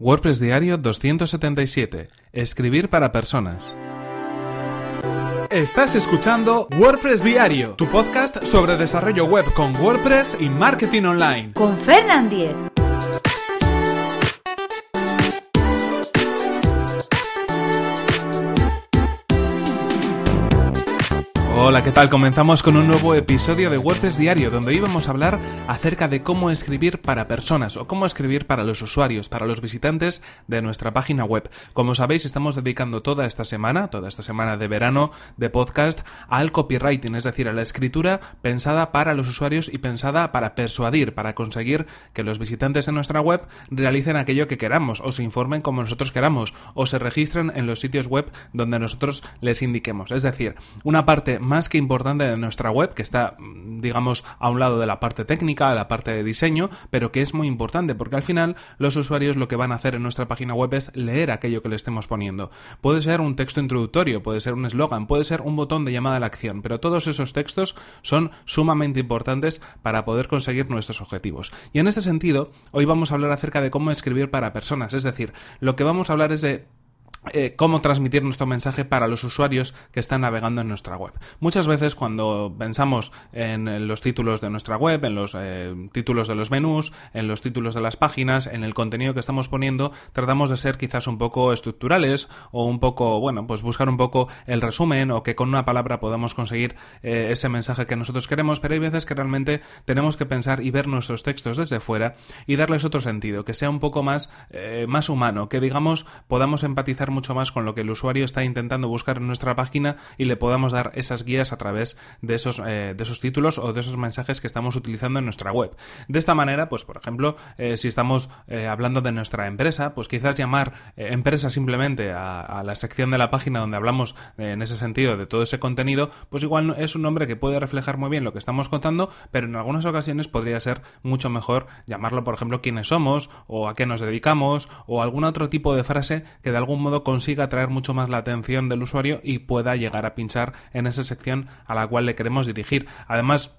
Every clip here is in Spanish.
WordPress Diario 277. Escribir para personas. Estás escuchando WordPress Diario, tu podcast sobre desarrollo web con WordPress y marketing online. Con Fernand Diez. Hola, ¿qué tal? Comenzamos con un nuevo episodio de WordPress Diario, donde hoy vamos a hablar acerca de cómo escribir para personas o cómo escribir para los usuarios, para los visitantes de nuestra página web. Como sabéis, estamos dedicando toda esta semana, toda esta semana de verano de podcast, al copywriting, es decir, a la escritura pensada para los usuarios y pensada para persuadir, para conseguir que los visitantes de nuestra web realicen aquello que queramos, o se informen como nosotros queramos, o se registren en los sitios web donde nosotros les indiquemos. Es decir, una parte más más que importante de nuestra web, que está, digamos, a un lado de la parte técnica, de la parte de diseño, pero que es muy importante porque al final los usuarios lo que van a hacer en nuestra página web es leer aquello que le estemos poniendo. Puede ser un texto introductorio, puede ser un eslogan, puede ser un botón de llamada a la acción, pero todos esos textos son sumamente importantes para poder conseguir nuestros objetivos. Y en este sentido, hoy vamos a hablar acerca de cómo escribir para personas, es decir, lo que vamos a hablar es de eh, cómo transmitir nuestro mensaje para los usuarios que están navegando en nuestra web. Muchas veces cuando pensamos en los títulos de nuestra web, en los eh, títulos de los menús, en los títulos de las páginas, en el contenido que estamos poniendo, tratamos de ser quizás un poco estructurales o un poco, bueno, pues buscar un poco el resumen o que con una palabra podamos conseguir eh, ese mensaje que nosotros queremos, pero hay veces que realmente tenemos que pensar y ver nuestros textos desde fuera y darles otro sentido, que sea un poco más, más humano, que digamos podamos empatizar mucho más con lo que el usuario está intentando buscar en nuestra página y le podamos dar esas guías a través de esos, eh, de esos títulos o de esos mensajes que estamos utilizando en nuestra web. De esta manera, pues por ejemplo, eh, si estamos eh, hablando de nuestra empresa, pues quizás llamar empresa simplemente a, la sección de la página donde hablamos en ese sentido de todo ese contenido, pues igual es un nombre que puede reflejar muy bien lo que estamos contando, pero en algunas ocasiones podría ser mucho mejor llamarlo, por ejemplo, quiénes somos o a qué nos dedicamos o algún otro tipo de frase que de algún modo consiga atraer mucho más la atención del usuario y pueda llegar a pinchar en esa sección a la cual le queremos dirigir. Además,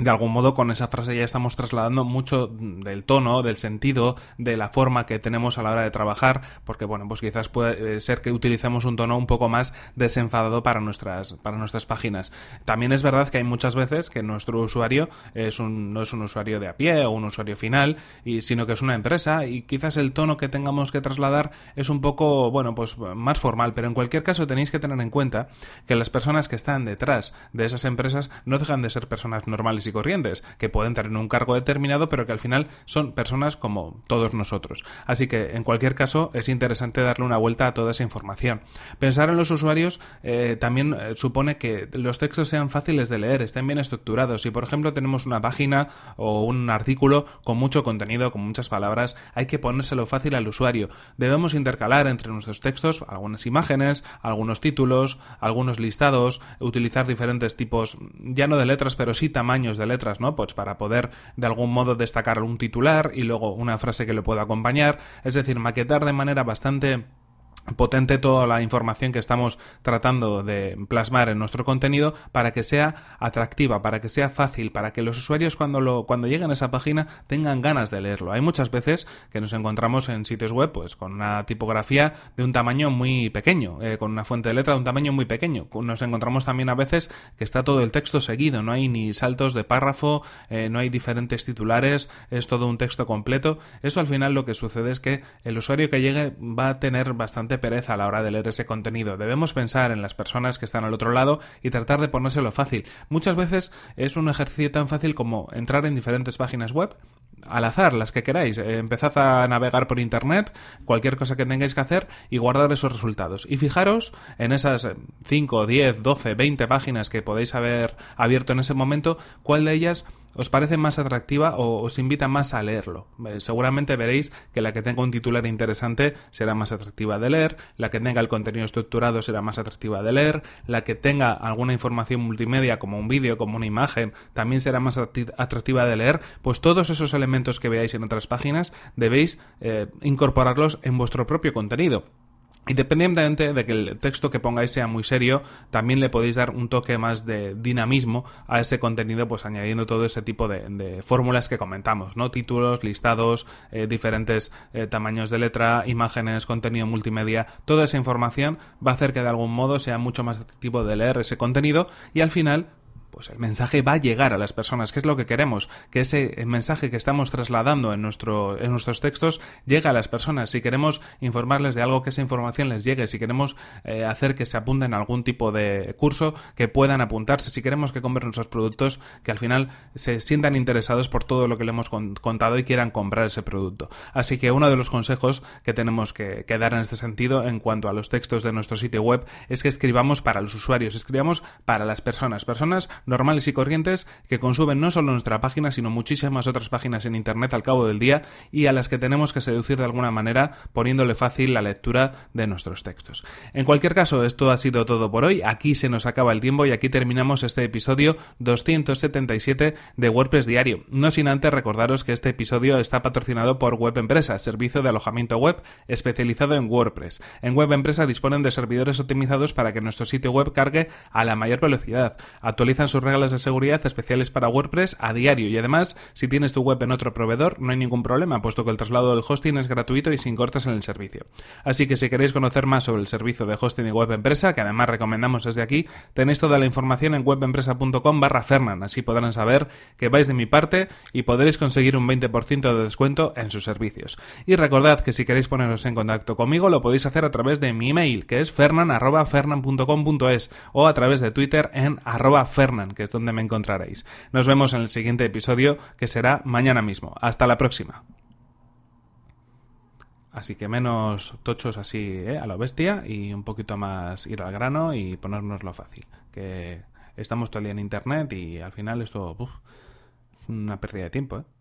de algún modo con esa frase ya estamos trasladando mucho del tono, del sentido, de la forma que tenemos a la hora de trabajar, porque bueno, pues quizás puede eh, ser que utilicemos un tono un poco más desenfadado para nuestras, para nuestras páginas. También es verdad que hay muchas veces que nuestro usuario es un, no es un usuario de a pie o un usuario final, y, sino que es una empresa y quizás el tono que tengamos que trasladar es un poco, bueno, pues más formal, pero en cualquier caso tenéis que tener en cuenta que las personas que están detrás de esas empresas no dejan de ser personas normales corrientes, que pueden tener un cargo determinado, pero que al final son personas como todos nosotros. Así que, en cualquier caso, es interesante darle una vuelta a toda esa información. Pensar en los usuarios eh, también eh, supone que los textos sean fáciles de leer, estén bien estructurados. Si, por ejemplo, tenemos una página o un artículo con mucho contenido, con muchas palabras, hay que ponérselo fácil al usuario. Debemos intercalar entre nuestros textos algunas imágenes, algunos títulos, algunos listados, utilizar diferentes tipos, ya no de letras, pero sí tamaños de letras, ¿no? Pues para poder de algún modo destacar un titular y luego una frase que le pueda acompañar, es decir, maquetar de manera bastante potente toda la información que estamos tratando de plasmar en nuestro contenido para que sea atractiva, para que sea fácil, para que los usuarios cuando lo cuando lleguen a esa página tengan ganas de leerlo. Hay muchas veces que nos encontramos en sitios web pues con una tipografía de un tamaño muy pequeño, eh, con una fuente de letra de un tamaño muy pequeño. Nos encontramos también a veces que está todo el texto seguido, no hay ni saltos de párrafo, eh, no hay diferentes titulares, es todo un texto completo. Eso al final lo que sucede es que el usuario que llegue va a tener bastante pereza a la hora de leer ese contenido. Debemos pensar en las personas que están al otro lado y tratar de ponérselo fácil. Muchas veces es un ejercicio tan fácil como entrar en diferentes páginas web, al azar, las que queráis. Eh, empezad a navegar por internet, cualquier cosa que tengáis que hacer y guardar esos resultados. Y fijaros en esas 5, 10, 12, 20 páginas que podéis haber abierto en ese momento, cuál de ellas os parece más atractiva o os invita más a leerlo. Eh, seguramente veréis que la que tenga un titular interesante será más atractiva de leer, la que tenga el contenido estructurado será más atractiva de leer, la que tenga alguna información multimedia como un vídeo, como una imagen, también será más atractiva de leer, pues todos esos elementos que veáis en otras páginas debéis eh, incorporarlos en vuestro propio contenido. Independientemente de que el texto que pongáis sea muy serio, también le podéis dar un toque más de dinamismo a ese contenido, pues añadiendo todo ese tipo de, fórmulas que comentamos, ¿no? Títulos, listados, eh, diferentes eh, tamaños de letra, imágenes, contenido multimedia, toda esa información va a hacer que de algún modo sea mucho más atractivo de leer ese contenido y al final pues el mensaje va a llegar a las personas, que es lo que queremos, que ese mensaje que estamos trasladando en, nuestro, en nuestros textos llegue a las personas. Si queremos informarles de algo, que esa información les llegue. Si queremos eh, hacer que se apunten a algún tipo de curso, que puedan apuntarse. Si queremos que compren nuestros productos, que al final se sientan interesados por todo lo que le hemos contado y quieran comprar ese producto. Así que uno de los consejos que tenemos que, que dar en este sentido en cuanto a los textos de nuestro sitio web es que escribamos para los usuarios, escribamos para las personas, personas normales y corrientes que consumen no solo nuestra página, sino muchísimas otras páginas en Internet al cabo del día y a las que tenemos que seducir de alguna manera poniéndole fácil la lectura de nuestros textos. En cualquier caso, esto ha sido todo por hoy. Aquí se nos acaba el tiempo y aquí terminamos este episodio 277 de WordPress Diario. No sin antes recordaros que este episodio está patrocinado por Web Empresa, servicio de alojamiento web especializado en WordPress. En Web Empresa disponen de servidores optimizados para que nuestro sitio web cargue a la mayor velocidad. Actualizan sus reglas de seguridad especiales para WordPress a diario y además, si tienes tu web en otro proveedor, no hay ningún problema, puesto que el traslado del hosting es gratuito y sin cortes en el servicio. Así que si queréis conocer más sobre el servicio de hosting y web empresa, que además recomendamos desde aquí, tenéis toda la información en webempresa.com barra Fernan, así podrán saber que vais de mi parte y podréis conseguir un 20% de descuento en sus servicios. Y recordad que si queréis poneros en contacto conmigo, lo podéis hacer a través de mi email, que es fernan.fernan.com.es o a través de Twitter en arroba fernan que es donde me encontraréis. Nos vemos en el siguiente episodio, que será mañana mismo. Hasta la próxima. Así que menos tochos así ¿eh? a la bestia y un poquito más ir al grano y lo fácil. Que estamos todo el día en internet y al final esto es una pérdida de tiempo. ¿eh?